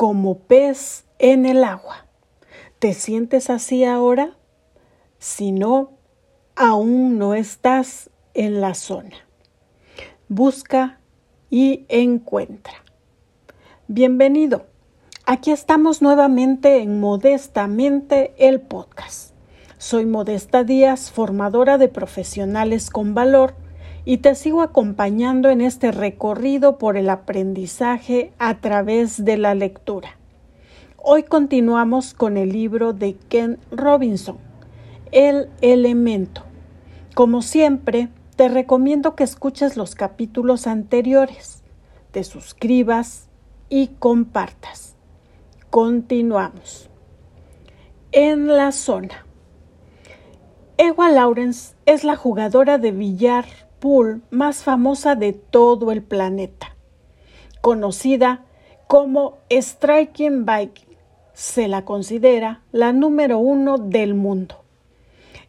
como pez en el agua. ¿Te sientes así ahora? Si no, aún no estás en la zona. Busca y encuentra. Bienvenido. Aquí estamos nuevamente en Modestamente el podcast. Soy Modesta Díaz, formadora de profesionales con valor y te sigo acompañando en este recorrido por el aprendizaje a través de la lectura. Hoy continuamos con el libro de Ken Robinson, El elemento. Como siempre, te recomiendo que escuches los capítulos anteriores, te suscribas y compartas. Continuamos. En la zona. Ewa Lawrence es la jugadora de billar pool más famosa de todo el planeta, conocida como Striking Viking. Se la considera la número uno del mundo.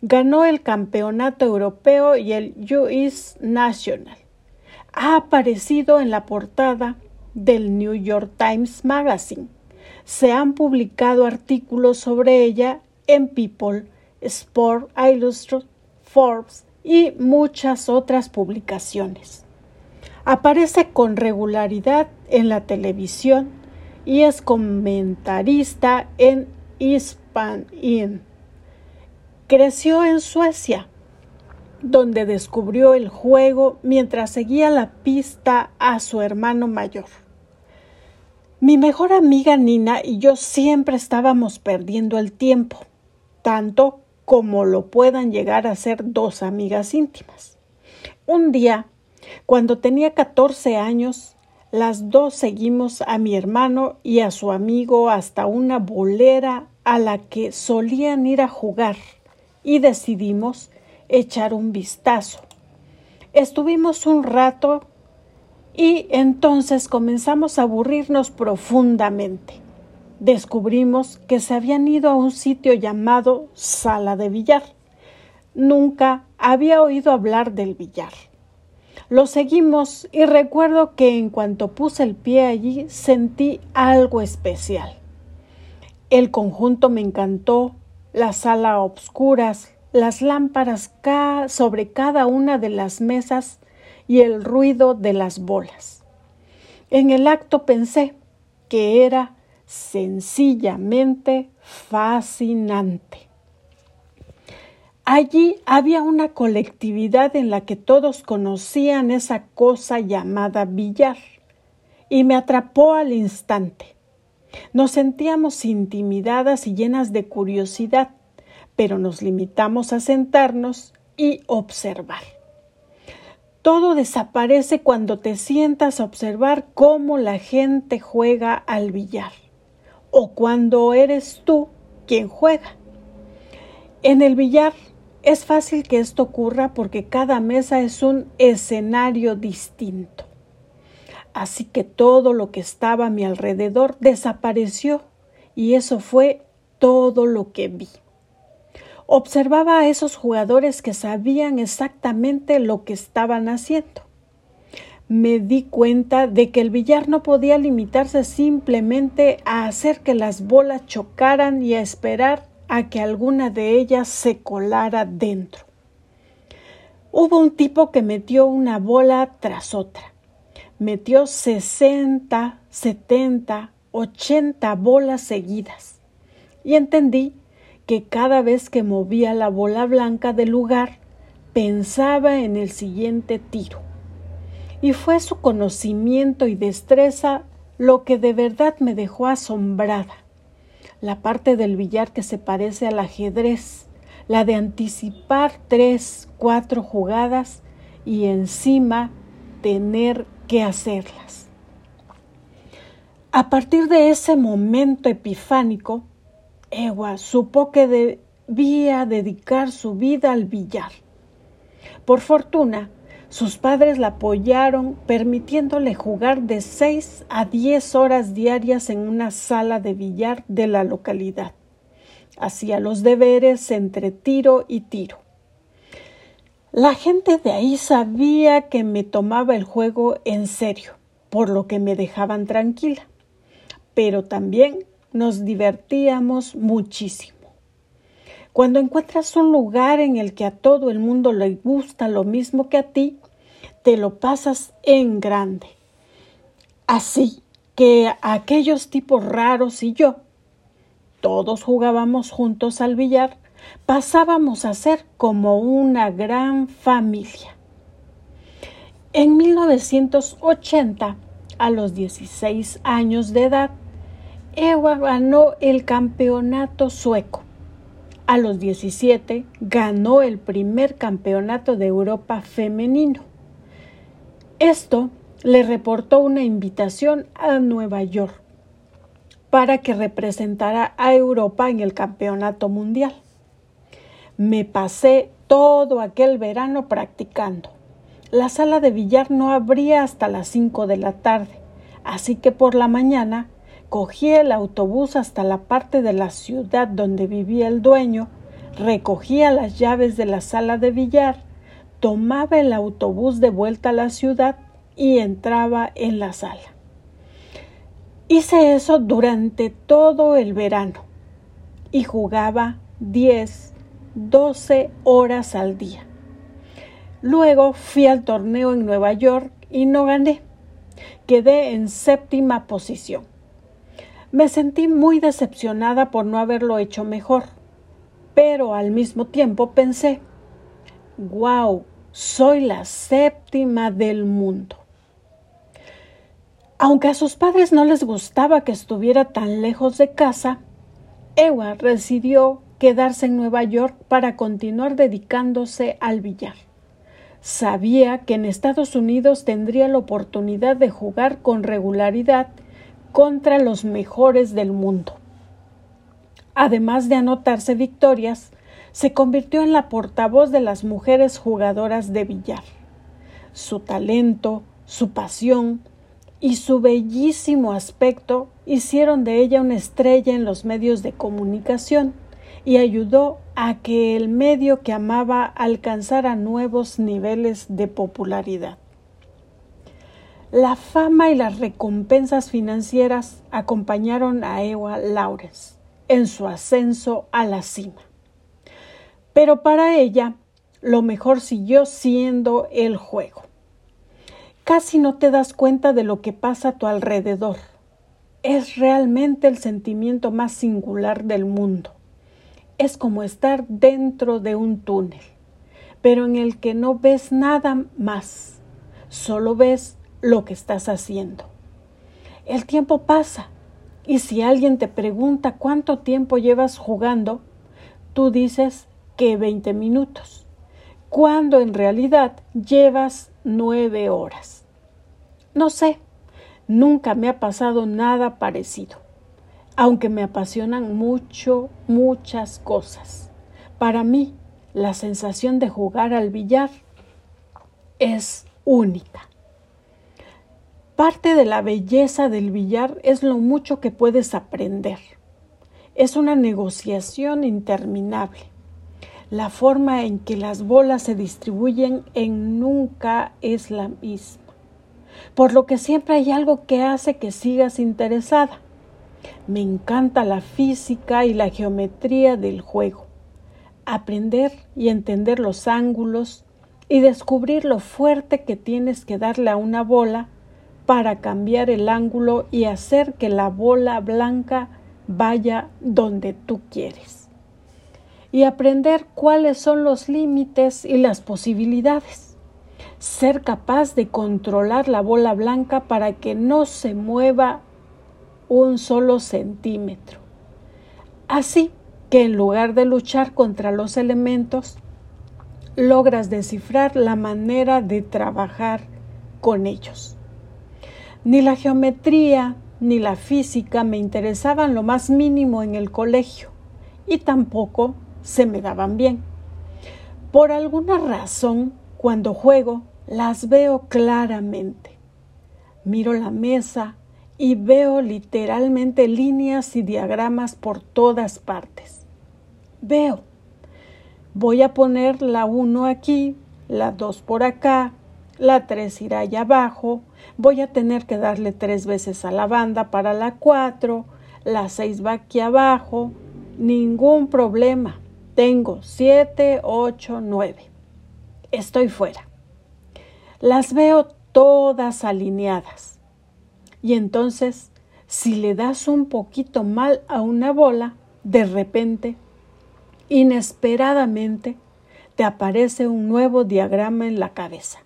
Ganó el campeonato europeo y el US National. Ha aparecido en la portada del New York Times Magazine. Se han publicado artículos sobre ella en People, Sport Illustrated, Forbes y muchas otras publicaciones. Aparece con regularidad en la televisión y es comentarista en Hispan In. Creció en Suecia, donde descubrió el juego mientras seguía la pista a su hermano mayor. Mi mejor amiga Nina y yo siempre estábamos perdiendo el tiempo, tanto como lo puedan llegar a ser dos amigas íntimas. Un día, cuando tenía 14 años, las dos seguimos a mi hermano y a su amigo hasta una bolera a la que solían ir a jugar y decidimos echar un vistazo. Estuvimos un rato y entonces comenzamos a aburrirnos profundamente. Descubrimos que se habían ido a un sitio llamado Sala de Billar. Nunca había oído hablar del billar. Lo seguimos y recuerdo que en cuanto puse el pie allí sentí algo especial. El conjunto me encantó, la sala a obscuras, las lámparas sobre cada una de las mesas y el ruido de las bolas. En el acto pensé que era sencillamente fascinante. Allí había una colectividad en la que todos conocían esa cosa llamada billar y me atrapó al instante. Nos sentíamos intimidadas y llenas de curiosidad pero nos limitamos a sentarnos y observar. Todo desaparece cuando te sientas a observar cómo la gente juega al billar o cuando eres tú quien juega. En el billar es fácil que esto ocurra porque cada mesa es un escenario distinto. Así que todo lo que estaba a mi alrededor desapareció y eso fue todo lo que vi. Observaba a esos jugadores que sabían exactamente lo que estaban haciendo. Me di cuenta de que el billar no podía limitarse simplemente a hacer que las bolas chocaran y a esperar a que alguna de ellas se colara dentro. Hubo un tipo que metió una bola tras otra. Metió 60, 70, 80 bolas seguidas. Y entendí que cada vez que movía la bola blanca del lugar pensaba en el siguiente tiro. Y fue su conocimiento y destreza lo que de verdad me dejó asombrada. La parte del billar que se parece al ajedrez, la de anticipar tres, cuatro jugadas y encima tener que hacerlas. A partir de ese momento epifánico, Ewa supo que debía dedicar su vida al billar. Por fortuna, sus padres la apoyaron permitiéndole jugar de seis a diez horas diarias en una sala de billar de la localidad. Hacía los deberes entre tiro y tiro. La gente de ahí sabía que me tomaba el juego en serio, por lo que me dejaban tranquila pero también nos divertíamos muchísimo. Cuando encuentras un lugar en el que a todo el mundo le gusta lo mismo que a ti, te lo pasas en grande. Así que aquellos tipos raros y yo, todos jugábamos juntos al billar, pasábamos a ser como una gran familia. En 1980, a los 16 años de edad, Ewa ganó el campeonato sueco. A los 17 ganó el primer campeonato de Europa femenino. Esto le reportó una invitación a Nueva York para que representara a Europa en el campeonato mundial. Me pasé todo aquel verano practicando. La sala de billar no abría hasta las 5 de la tarde, así que por la mañana Cogí el autobús hasta la parte de la ciudad donde vivía el dueño, recogía las llaves de la sala de billar, tomaba el autobús de vuelta a la ciudad y entraba en la sala. Hice eso durante todo el verano y jugaba 10, 12 horas al día. Luego fui al torneo en Nueva York y no gané. Quedé en séptima posición. Me sentí muy decepcionada por no haberlo hecho mejor, pero al mismo tiempo pensé, wow, soy la séptima del mundo. Aunque a sus padres no les gustaba que estuviera tan lejos de casa, Ewa decidió quedarse en Nueva York para continuar dedicándose al billar. Sabía que en Estados Unidos tendría la oportunidad de jugar con regularidad contra los mejores del mundo. Además de anotarse victorias, se convirtió en la portavoz de las mujeres jugadoras de billar. Su talento, su pasión y su bellísimo aspecto hicieron de ella una estrella en los medios de comunicación y ayudó a que el medio que amaba alcanzara nuevos niveles de popularidad. La fama y las recompensas financieras acompañaron a Ewa Lawrence en su ascenso a la cima. Pero para ella, lo mejor siguió siendo el juego. Casi no te das cuenta de lo que pasa a tu alrededor. Es realmente el sentimiento más singular del mundo. Es como estar dentro de un túnel, pero en el que no ves nada más, solo ves lo que estás haciendo. El tiempo pasa y si alguien te pregunta cuánto tiempo llevas jugando, tú dices que 20 minutos, cuando en realidad llevas nueve horas. No sé, nunca me ha pasado nada parecido, aunque me apasionan mucho, muchas cosas. Para mí, la sensación de jugar al billar es única. Parte de la belleza del billar es lo mucho que puedes aprender. Es una negociación interminable. La forma en que las bolas se distribuyen en nunca es la misma, por lo que siempre hay algo que hace que sigas interesada. Me encanta la física y la geometría del juego. Aprender y entender los ángulos y descubrir lo fuerte que tienes que darle a una bola para cambiar el ángulo y hacer que la bola blanca vaya donde tú quieres. Y aprender cuáles son los límites y las posibilidades. Ser capaz de controlar la bola blanca para que no se mueva un solo centímetro. Así que en lugar de luchar contra los elementos, logras descifrar la manera de trabajar con ellos. Ni la geometría ni la física me interesaban lo más mínimo en el colegio y tampoco se me daban bien. Por alguna razón, cuando juego, las veo claramente. Miro la mesa y veo literalmente líneas y diagramas por todas partes. Veo. Voy a poner la 1 aquí, la 2 por acá, la 3 irá allá abajo, voy a tener que darle tres veces a la banda para la 4, la 6 va aquí abajo, ningún problema. Tengo 7, 8, 9. Estoy fuera. Las veo todas alineadas. Y entonces, si le das un poquito mal a una bola, de repente, inesperadamente, te aparece un nuevo diagrama en la cabeza.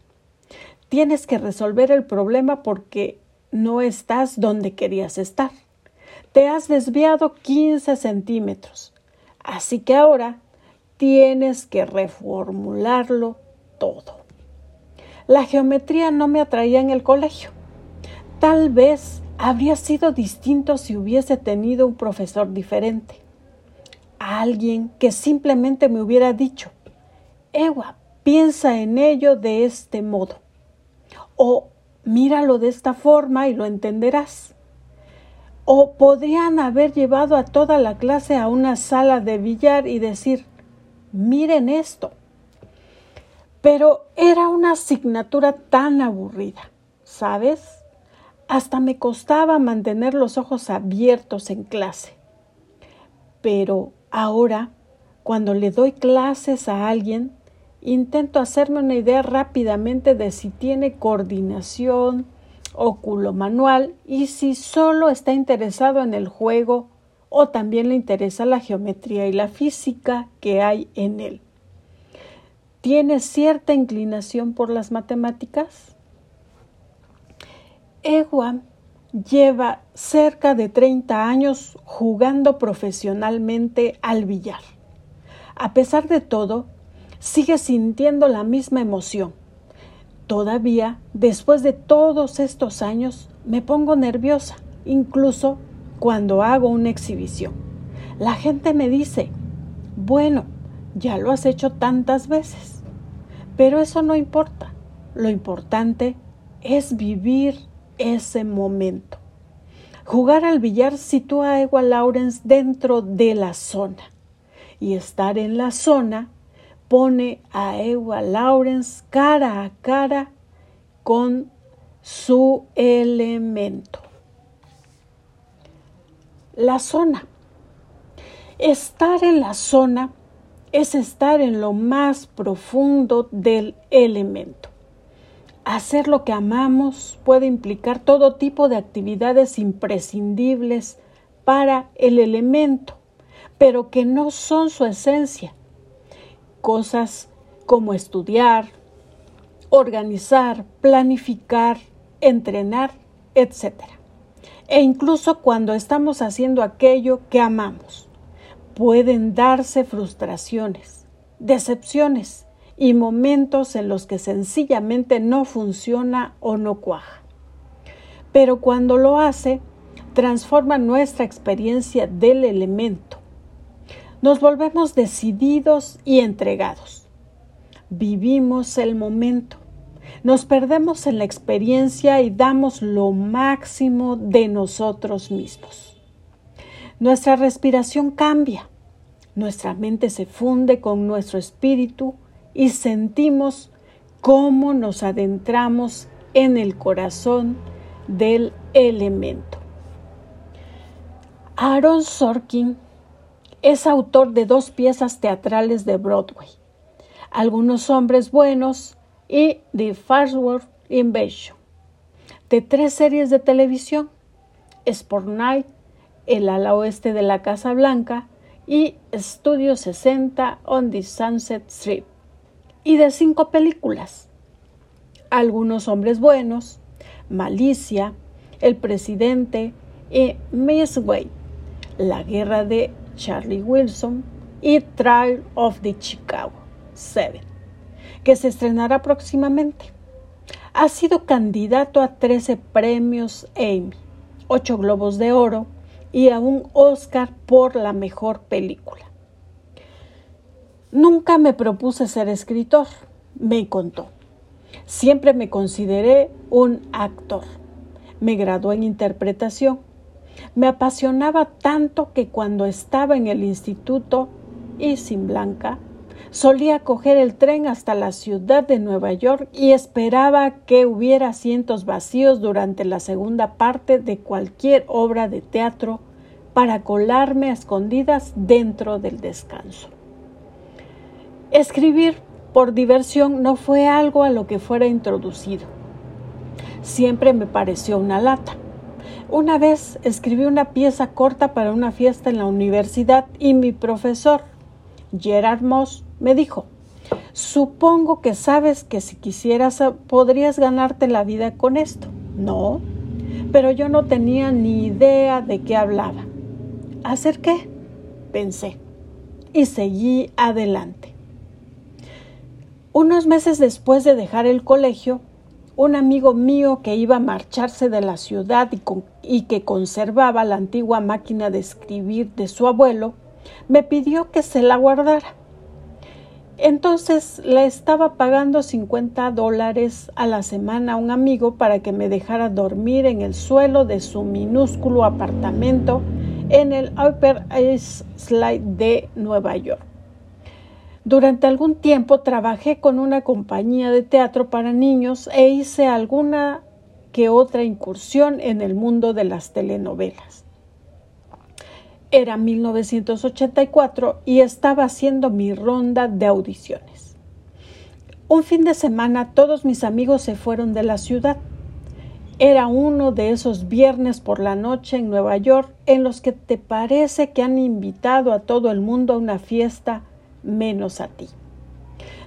Tienes que resolver el problema porque no estás donde querías estar. Te has desviado 15 centímetros. Así que ahora tienes que reformularlo todo. La geometría no me atraía en el colegio. Tal vez habría sido distinto si hubiese tenido un profesor diferente. Alguien que simplemente me hubiera dicho, Ewa, piensa en ello de este modo. O míralo de esta forma y lo entenderás. O podrían haber llevado a toda la clase a una sala de billar y decir, miren esto. Pero era una asignatura tan aburrida, ¿sabes? Hasta me costaba mantener los ojos abiertos en clase. Pero ahora, cuando le doy clases a alguien, intento hacerme una idea rápidamente de si tiene coordinación, óculo manual y si solo está interesado en el juego o también le interesa la geometría y la física que hay en él. ¿Tiene cierta inclinación por las matemáticas? Ewa lleva cerca de 30 años jugando profesionalmente al billar. A pesar de todo, sigue sintiendo la misma emoción Todavía, después de todos estos años, me pongo nerviosa, incluso cuando hago una exhibición. La gente me dice, bueno, ya lo has hecho tantas veces. Pero eso no importa. Lo importante es vivir ese momento. Jugar al billar sitúa a Ewa Lawrence dentro de la zona. Y estar en la zona pone a Ewa Lawrence cara a cara con su elemento. La zona. Estar en la zona es estar en lo más profundo del elemento. Hacer lo que amamos puede implicar todo tipo de actividades imprescindibles para el elemento, pero que no son su esencia cosas como estudiar, organizar, planificar, entrenar, etc. E incluso cuando estamos haciendo aquello que amamos, pueden darse frustraciones, decepciones y momentos en los que sencillamente no funciona o no cuaja. Pero cuando lo hace, transforma nuestra experiencia del elemento nos volvemos decididos y entregados. Vivimos el momento. Nos perdemos en la experiencia y damos lo máximo de nosotros mismos. Nuestra respiración cambia. Nuestra mente se funde con nuestro espíritu y sentimos cómo nos adentramos en el corazón del elemento. Aaron Sorkin es autor de dos piezas teatrales de Broadway, Algunos hombres buenos y The Farnsworth Invasion, de tres series de televisión, Sport Night, El ala oeste de la Casa Blanca y Studio 60 on the Sunset Strip, y de cinco películas, Algunos hombres buenos, Malicia, El presidente y Miss Wade, La guerra de Charlie Wilson y Trial of the Chicago 7, que se estrenará próximamente. Ha sido candidato a 13 premios Emmy, 8 Globos de Oro y a un Oscar por la mejor película. Nunca me propuse ser escritor, me contó. Siempre me consideré un actor. Me gradué en interpretación me apasionaba tanto que cuando estaba en el instituto y sin Blanca, Solía coger el tren hasta la ciudad de Nueva York y esperaba que hubiera asientos vacíos durante la segunda parte de cualquier obra de teatro para colarme a escondidas dentro del descanso. Escribir por diversión no fue algo a lo que fuera introducido. Siempre me pareció una lata. Una vez escribí una pieza corta para una fiesta en la universidad y mi profesor, Gerard Moss, me dijo, supongo que sabes que si quisieras eh, podrías ganarte la vida con esto. No, pero yo no tenía ni idea de qué hablaba. ¿Hacer qué? Pensé y seguí adelante. Unos meses después de dejar el colegio, un amigo mío que iba a marcharse de la ciudad y, y, que conservaba la antigua máquina de escribir de su abuelo, me pidió que se la guardara. Entonces le estaba pagando 50 dólares a la semana a un amigo para que me dejara dormir en el suelo de su minúsculo apartamento en el Upper East Side de Nueva York. Durante algún tiempo trabajé con una compañía de teatro para niños e hice alguna que otra incursión en el mundo de las telenovelas. Era 1984 y estaba haciendo mi ronda de audiciones. Un fin de semana todos mis amigos se fueron de la ciudad. Era uno de esos viernes por la noche en Nueva York en los que te parece que han invitado a todo el mundo a una fiesta menos a ti.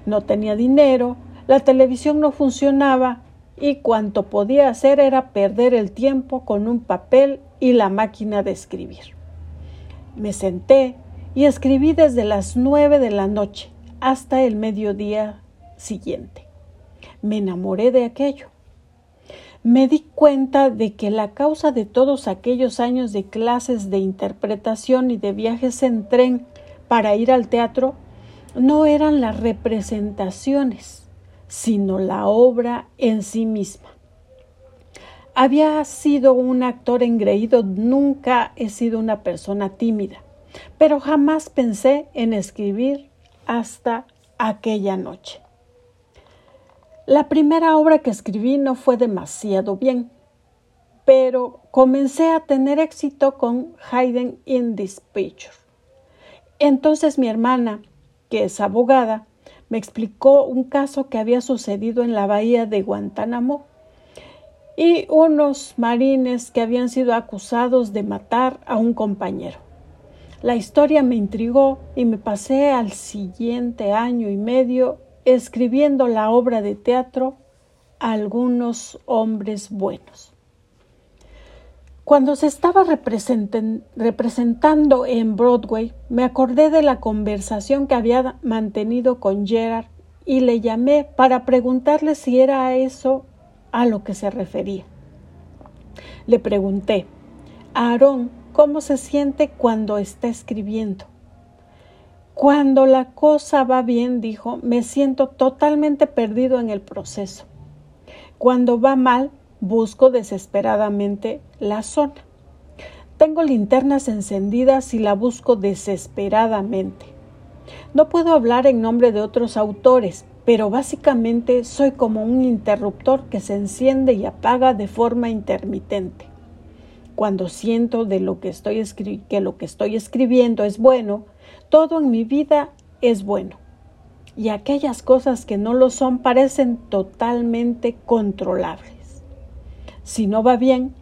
No tenía dinero, la televisión no funcionaba y cuanto podía hacer era perder el tiempo con un papel y la máquina de escribir. Me senté y escribí desde las nueve de la noche hasta el mediodía siguiente. Me enamoré de aquello. Me di cuenta de que la causa de todos aquellos años de clases de interpretación y de viajes en tren para ir al teatro no eran las representaciones, sino la obra en sí misma. Había sido un actor engreído, nunca he sido una persona tímida, pero jamás pensé en escribir hasta aquella noche. La primera obra que escribí no fue demasiado bien, pero comencé a tener éxito con Hayden in this picture. Entonces mi hermana, que es abogada, me explicó un caso que había sucedido en la bahía de Guantánamo y unos marines que habían sido acusados de matar a un compañero. La historia me intrigó y me pasé al siguiente año y medio escribiendo la obra de teatro Algunos hombres buenos. Cuando se estaba representando en Broadway, me acordé de la conversación que había mantenido con Gerard y le llamé para preguntarle si era eso a lo que se refería. Le pregunté, Aarón, ¿cómo se siente cuando está escribiendo? Cuando la cosa va bien, dijo, me siento totalmente perdido en el proceso. Cuando va mal, busco desesperadamente la zona. Tengo linternas encendidas y la busco desesperadamente. No puedo hablar en nombre de otros autores, pero básicamente soy como un interruptor que se enciende y apaga de forma intermitente. Cuando siento de lo que estoy que lo que estoy escribiendo es bueno, todo en mi vida es bueno. Y aquellas cosas que no lo son parecen totalmente controlables. Si no va bien,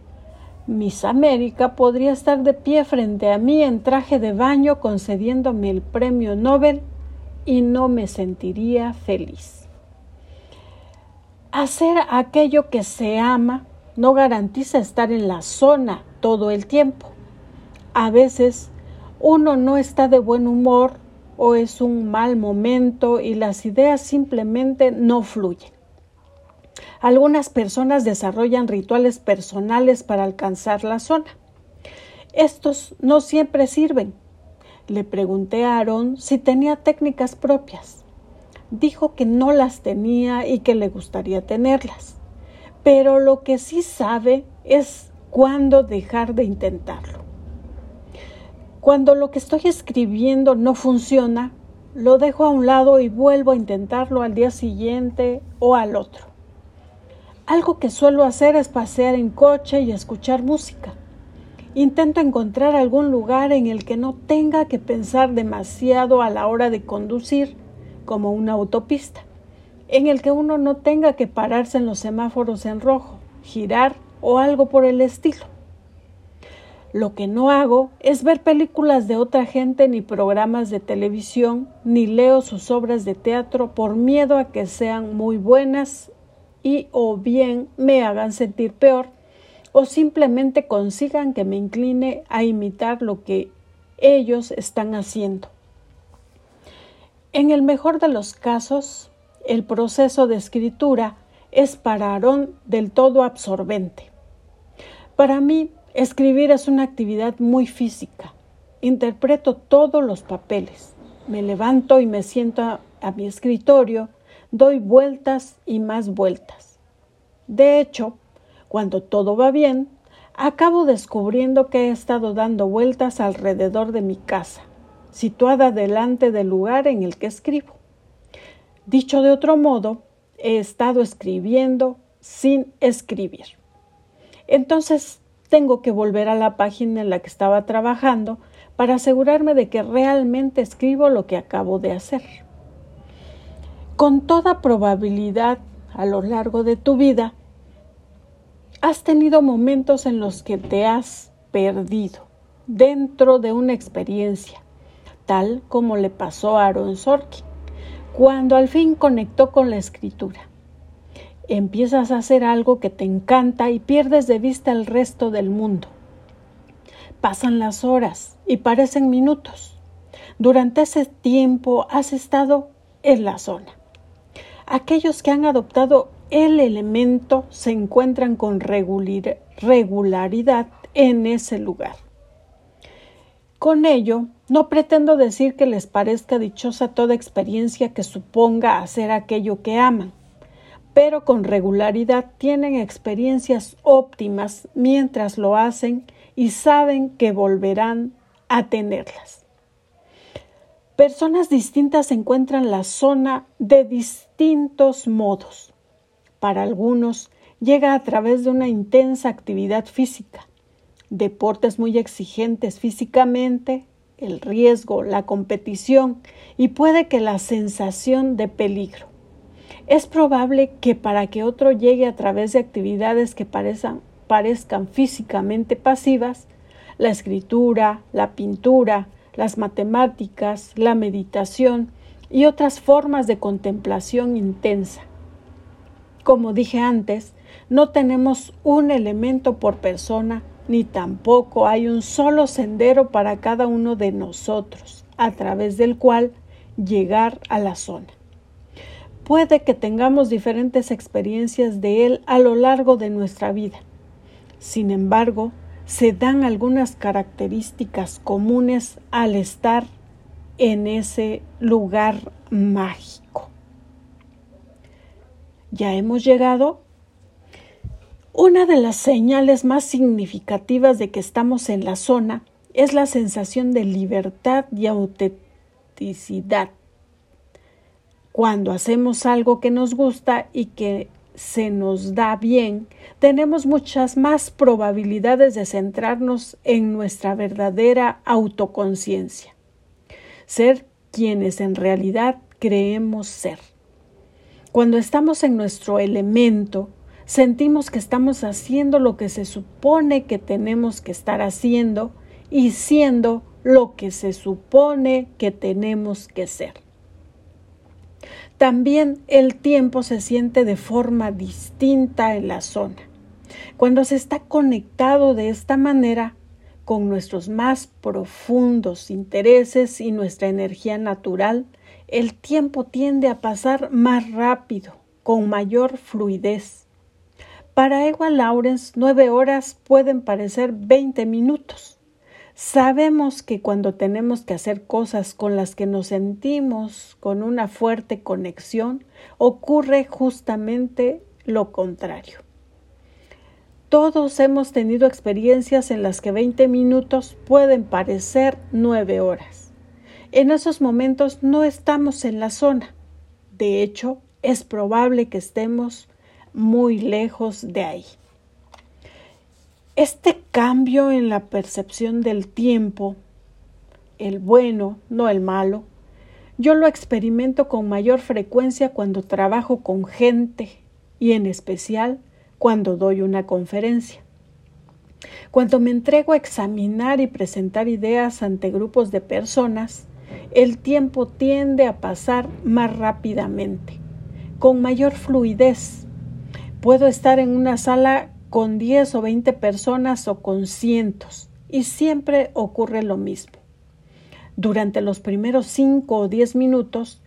Miss América podría estar de pie frente a mí en traje de baño concediéndome el premio Nobel y no me sentiría feliz. Hacer aquello que se ama no garantiza estar en la zona todo el tiempo. A veces uno no está de buen humor o es un mal momento y las ideas simplemente no fluyen. Algunas personas desarrollan rituales personales para alcanzar la zona. Estos no siempre sirven, le pregunté a si tenía técnicas propias. Dijo que no las tenía y que le gustaría tenerlas, pero lo que sí sabe es cuándo dejar de intentarlo. Cuando lo que estoy escribiendo no funciona, lo dejo a un lado y vuelvo a intentarlo al día siguiente o al otro. Algo que suelo hacer es pasear en coche y escuchar música. Intento encontrar algún lugar en el que no tenga que pensar demasiado a la hora de conducir, como una autopista, en el que uno no tenga que pararse en los semáforos en rojo, girar o algo por el estilo. Lo que no hago es ver películas de otra gente ni programas de televisión, ni leo sus obras de teatro por miedo a que sean muy buenas y o bien me hagan sentir peor o simplemente consigan que me incline a imitar lo que ellos están haciendo. En el mejor de los casos, el proceso de escritura es para Aarón del todo absorbente. Para mí, Escribir es una actividad muy física. Interpreto todos los papeles. Me levanto y me siento a, mi escritorio, doy vueltas y más vueltas. De hecho, cuando todo va bien, acabo descubriendo que he estado dando vueltas alrededor de mi casa, situada delante del lugar en el que escribo. Dicho de otro modo, he estado escribiendo sin escribir. Entonces tengo que volver a la página en la que estaba trabajando para asegurarme de que realmente escribo lo que acabo de hacer. Con toda probabilidad, a lo largo de tu vida, has tenido momentos en los que te has perdido dentro de una experiencia, tal como le pasó a Aaron Sorkin, cuando al fin conectó con la escritura empiezas a hacer algo que te encanta y pierdes de vista el resto del mundo. Pasan las horas y parecen minutos. Durante ese tiempo has estado en la zona. Aquellos que han adoptado el elemento se encuentran con regularidad en ese lugar. Con ello, no pretendo decir que les parezca dichosa toda experiencia que suponga hacer aquello que aman pero con regularidad tienen experiencias óptimas mientras lo hacen y saben que volverán a tenerlas. Personas distintas encuentran la zona de distintos modos. Para algunos llega a través de una intensa actividad física, deportes muy exigentes físicamente, el riesgo, la competición y puede que la sensación de peligro. Es probable que para que otro llegue a través de actividades que parezcan, parezcan físicamente pasivas, la escritura, la pintura, las matemáticas, la meditación y otras formas de contemplación intensa. Como dije antes, no tenemos un elemento por persona, ni tampoco hay un solo sendero para cada uno de nosotros, a través del cual llegar a la zona. Puede que tengamos diferentes experiencias de Él a lo largo de nuestra vida. Sin embargo, se dan algunas características comunes al estar en ese lugar mágico. ¿Ya hemos llegado? Una de las señales más significativas de que estamos en la zona es la sensación de libertad y autenticidad cuando hacemos algo que nos gusta y que se nos da bien, tenemos muchas más probabilidades de centrarnos en nuestra verdadera autoconciencia, ser quienes en realidad creemos ser. Cuando estamos en nuestro elemento, sentimos que estamos haciendo lo que se supone que tenemos que estar haciendo y siendo lo que se supone que tenemos que ser. También el tiempo se siente de forma distinta en la zona. Cuando se está conectado de esta manera con nuestros más profundos intereses y nuestra energía natural, el tiempo tiende a pasar más rápido, con mayor fluidez. Para Ewa Lawrence, nueve horas pueden parecer veinte minutos. Sabemos que cuando tenemos que hacer cosas con las que nos sentimos con una fuerte conexión, ocurre justamente lo contrario. Todos hemos tenido experiencias en las que 20 minutos pueden parecer 9 horas. En esos momentos no estamos en la zona. De hecho, es probable que estemos muy lejos de ahí. Este cambio en la percepción del tiempo, el bueno, no el malo, yo lo experimento con mayor frecuencia cuando trabajo con gente y en especial cuando doy una conferencia. Cuando me entrego a examinar y presentar ideas ante grupos de personas, el tiempo tiende a pasar más rápidamente, con mayor fluidez. Puedo estar en una sala con 10 o 20 personas o con cientos, y siempre ocurre lo mismo. Durante los primeros 5 o 10 minutos,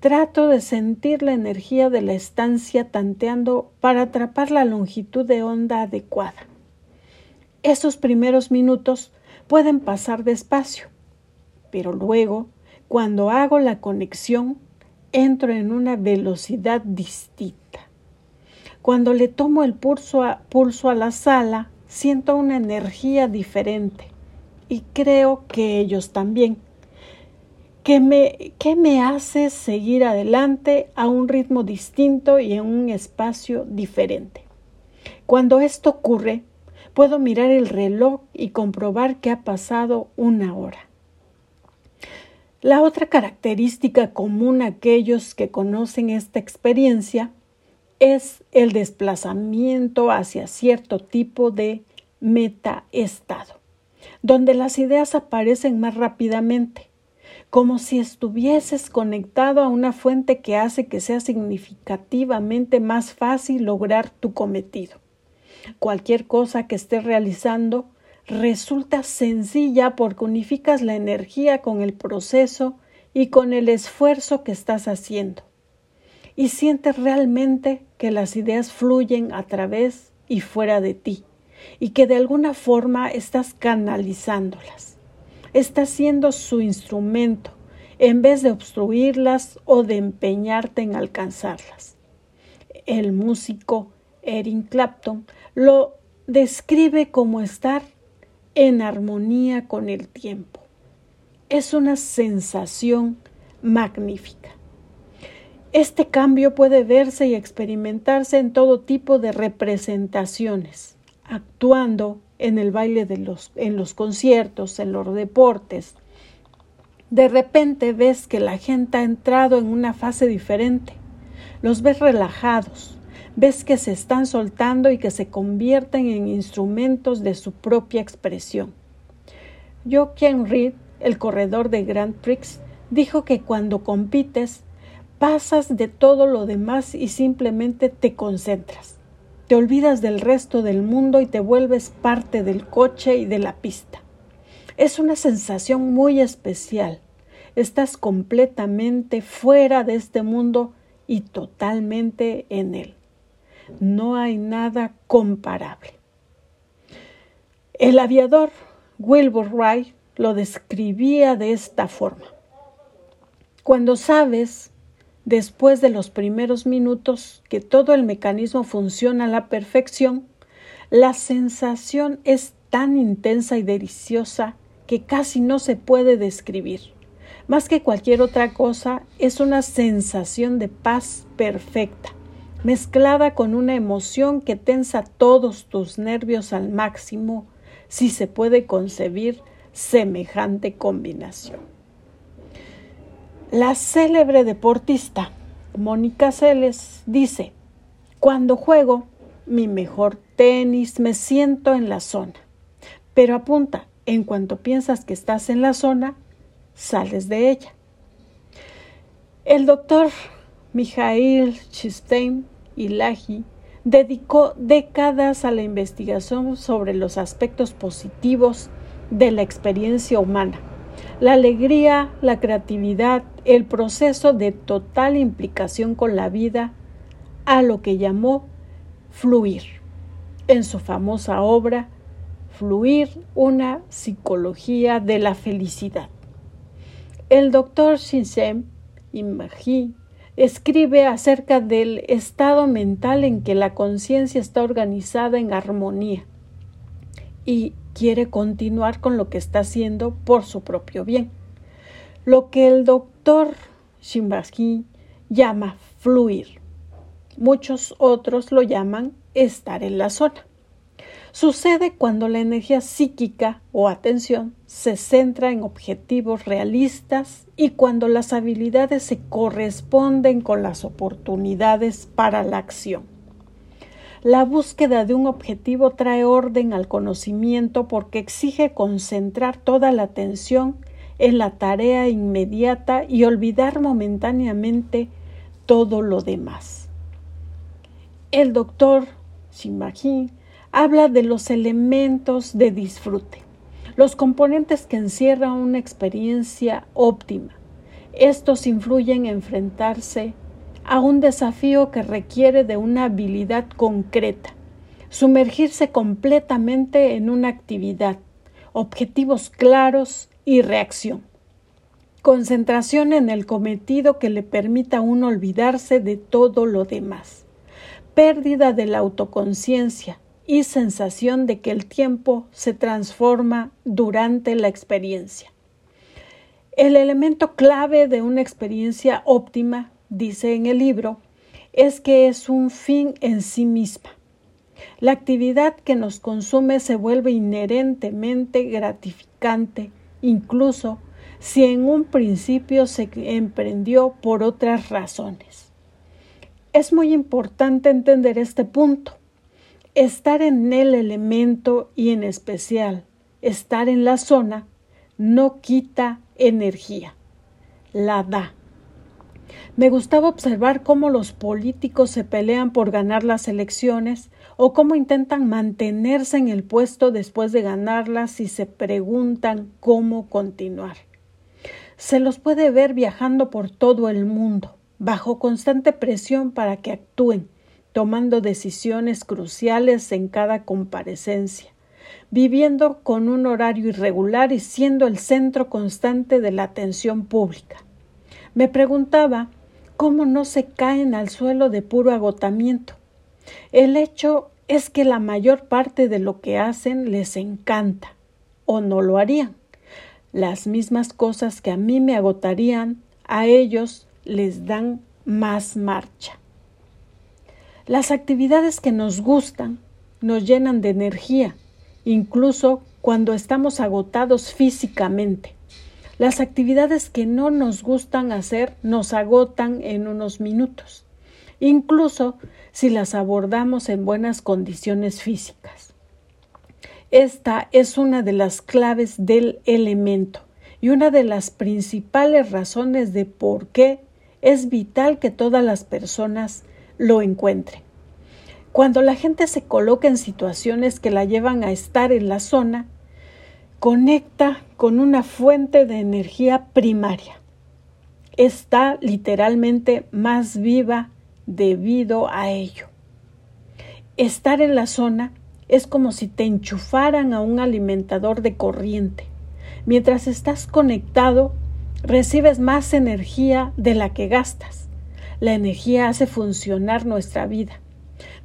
trato de sentir la energía de la estancia tanteando para atrapar la longitud de onda adecuada. Esos primeros minutos pueden pasar despacio, pero luego, cuando hago la conexión, entro en una velocidad distinta. Cuando le tomo el pulso a, pulso a la sala, siento una energía diferente y creo que ellos también, que me, me hace seguir adelante a un ritmo distinto y en un espacio diferente. Cuando esto ocurre, Puedo mirar el reloj y comprobar que ha pasado una hora. La otra característica común a aquellos que conocen esta experiencia es el desplazamiento hacia cierto tipo de metaestado, donde las ideas aparecen más rápidamente, como si estuvieses conectado a una fuente que hace que sea significativamente más fácil lograr tu cometido. Cualquier cosa que estés realizando resulta sencilla porque unificas la energía con el proceso y con el esfuerzo que estás haciendo. Y sientes realmente que las ideas fluyen a través y fuera de ti y que de alguna forma estás canalizándolas. Estás siendo su instrumento en vez de obstruirlas o de empeñarte en alcanzarlas. El músico Eric Clapton lo describe como estar en armonía con el tiempo. Es una sensación magnífica. Este cambio puede verse y experimentarse en todo tipo de representaciones, actuando en el baile de los, en los conciertos, en los deportes. De repente ves que la gente ha entrado en una fase diferente. Los ves relajados, ves que se están soltando y que se convierten en instrumentos de su propia expresión. Jochen Reed, el corredor de Grand Prix, dijo que cuando compites pasas de todo lo demás y simplemente te concentras. Te olvidas del resto del mundo y te vuelves parte del coche y de la pista. Es una sensación muy especial. Estás completamente fuera de este mundo y totalmente en él no hay nada comparable. El aviador Wilbur Wright lo describía de esta forma. Cuando sabes, después de los primeros minutos, que todo el mecanismo funciona a la perfección, la sensación es tan intensa y deliciosa que casi no se puede describir. Más que cualquier otra cosa, es una sensación de paz perfecta, mezclada con una emoción que tensa todos tus nervios al máximo, si se puede concebir semejante combinación. La célebre deportista Mónica Celes dice, cuando juego mi mejor tenis me siento en la zona, pero apunta, en cuanto piensas que estás en la zona, sales de ella. El doctor Mijail Chistein Ilahi dedicó décadas a la investigación sobre los aspectos positivos de la experiencia humana, la alegría, la creatividad, el proceso de total implicación con la vida, a lo que llamó fluir. En su famosa obra, Fluir, una psicología de la felicidad. El doctor Shinsem Imagi escribe acerca del estado mental en que la conciencia está organizada en armonía y quiere continuar con lo que está haciendo por su propio bien. lo que el doctor Shimbashi llama fluir. Muchos otros lo llaman estar en la zona. Sucede cuando la energía psíquica o atención se centra en objetivos realistas y cuando las habilidades se corresponden con las oportunidades para la acción. La búsqueda de un objetivo trae orden al conocimiento porque exige concentrar toda la atención en la tarea inmediata y olvidar momentáneamente todo lo demás. El doctor Shimaji habla de los elementos de disfrute, los componentes que encierran una experiencia óptima. Estos influyen en enfrentarse a un desafío que requiere de una habilidad concreta, sumergirse completamente en una actividad, objetivos claros y reacción. Concentración en el cometido que le permita a uno olvidarse de todo lo demás. Pérdida de la autoconciencia, y sensación de que el tiempo se transforma durante la experiencia. El elemento clave de una experiencia óptima, dice en el libro, es que es un fin en sí misma. La actividad que nos consume se vuelve inherentemente gratificante, incluso si en un principio se emprendió por otras razones. Es muy importante entender este punto Estar en el elemento y en especial estar en la zona no quita energía, la da. Me gustaba observar cómo los políticos se pelean por ganar las elecciones o cómo intentan mantenerse en el puesto después de ganarlas y se preguntan cómo continuar. Se los puede ver viajando por todo el mundo, bajo constante presión para que actúen, tomando decisiones cruciales en cada comparecencia, viviendo con un horario irregular y siendo el centro constante de la atención pública. Me preguntaba cómo no se caen al suelo de puro agotamiento. El hecho es que la mayor parte de lo que hacen les encanta, o no lo harían. Las mismas cosas que a mí me agotarían, a ellos les dan más marcha. Las actividades que nos gustan nos llenan de energía, incluso cuando estamos agotados físicamente. Las actividades que no nos gustan hacer nos agotan en unos minutos, incluso si las abordamos en buenas condiciones físicas. Esta es una de las claves del elemento y una de las principales razones de por qué es vital que todas las personas lo encuentre. Cuando la gente se coloca en situaciones que la llevan a estar en la zona, conecta con una fuente de energía primaria. Está literalmente más viva debido a ello. Estar en la zona es como si te enchufaran a un alimentador de corriente. Mientras estás conectado, recibes más energía de la que gastas. La energía hace funcionar nuestra vida.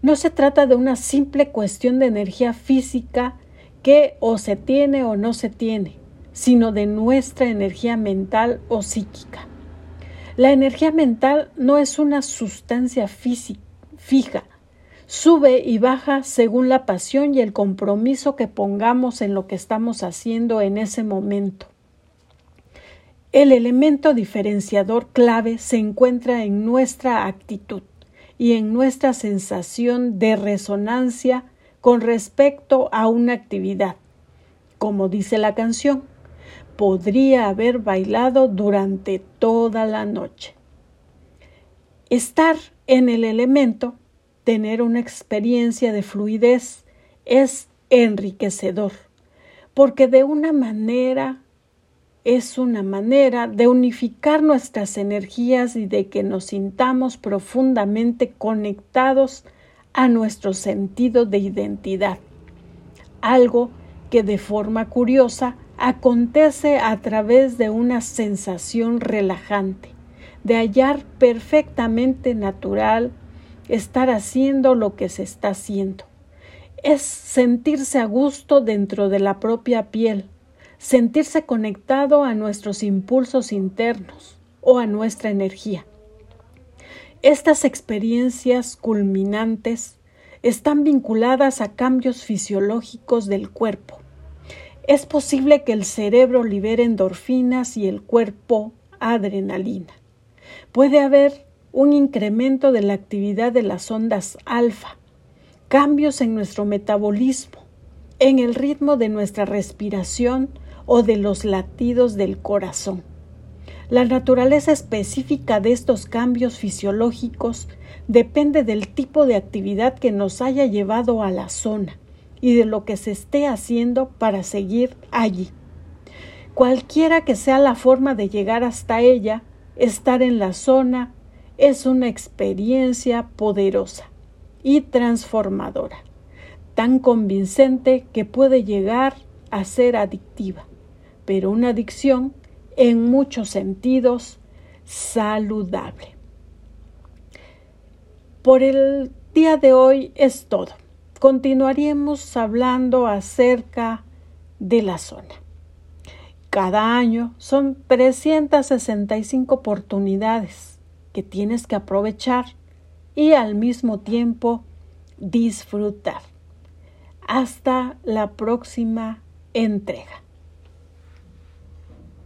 No se trata de una simple cuestión de energía física que o se tiene o no se tiene, sino de nuestra energía mental o psíquica. La energía mental no es una sustancia fija, sube y baja según la pasión y el compromiso que pongamos en lo que estamos haciendo en ese momento. El elemento diferenciador clave se encuentra en nuestra actitud y en nuestra sensación de resonancia con respecto a una actividad. Como dice la canción, podría haber bailado durante toda la noche. Estar en el elemento, tener una experiencia de fluidez, es enriquecedor, porque de una manera es una manera de unificar nuestras energías y de que nos sintamos profundamente conectados a nuestro sentido de identidad, algo que de forma curiosa acontece a través de una sensación relajante, de hallar perfectamente natural estar haciendo lo que se está haciendo. Es sentirse a gusto dentro de la propia piel, sentirse conectado a nuestros impulsos internos o a nuestra energía. Estas experiencias culminantes están vinculadas a cambios fisiológicos del cuerpo. Es posible que el cerebro libere endorfinas y el cuerpo adrenalina. Puede haber un incremento de la actividad de las ondas alfa, cambios en nuestro metabolismo, en el ritmo de nuestra respiración o de los latidos del corazón. La naturaleza específica de estos cambios fisiológicos depende del tipo de actividad que nos haya llevado a la zona y de lo que se esté haciendo para seguir allí. Cualquiera que sea la forma de llegar hasta ella, estar en la zona es una experiencia poderosa y transformadora, tan convincente que puede llegar a ser adictiva, pero una adicción en muchos sentidos saludable. Por el día de hoy es todo. Continuaremos hablando acerca de la zona. Cada año son 365 oportunidades que tienes que aprovechar y al mismo tiempo disfrutar. Hasta la próxima entrega.